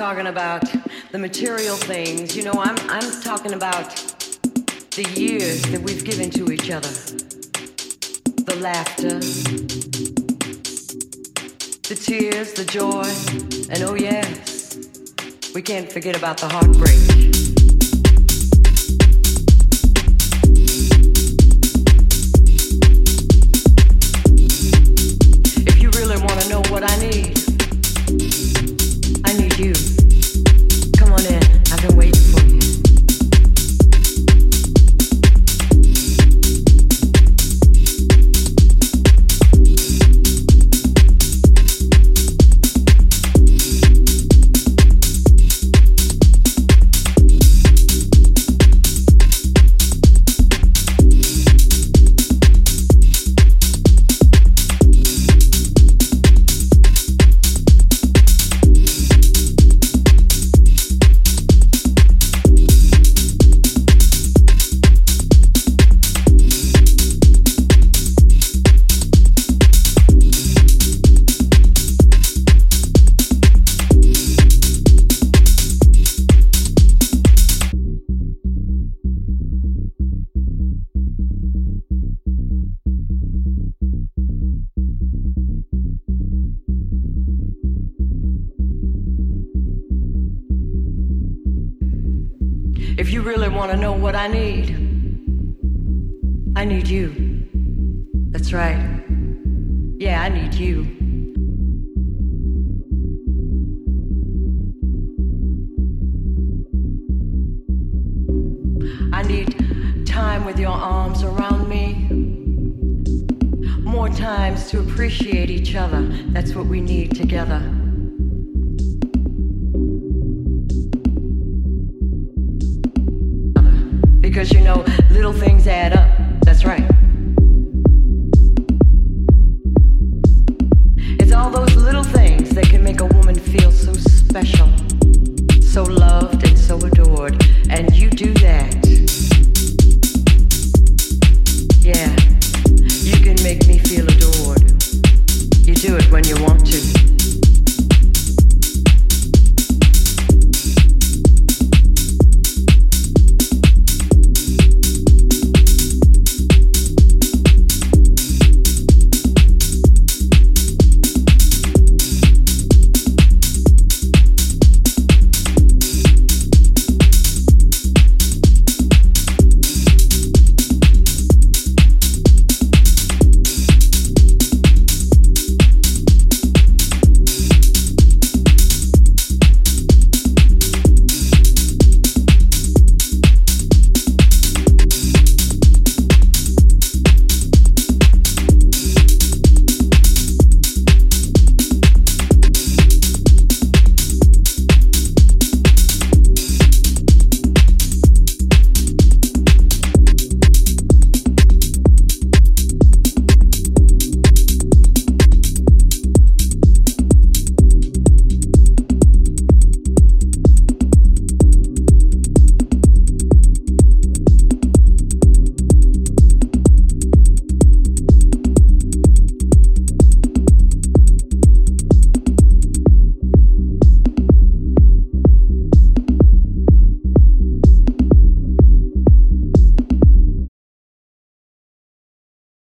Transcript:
talking about the material things. You know, I'm, I'm talking about the years that we've given to each other. The laughter, the tears, the joy, and oh yes, we can't forget about the heartbreak. I need time with your arms around me. More times to appreciate each other. That's what we need together. Because you know, little things add up. That's right.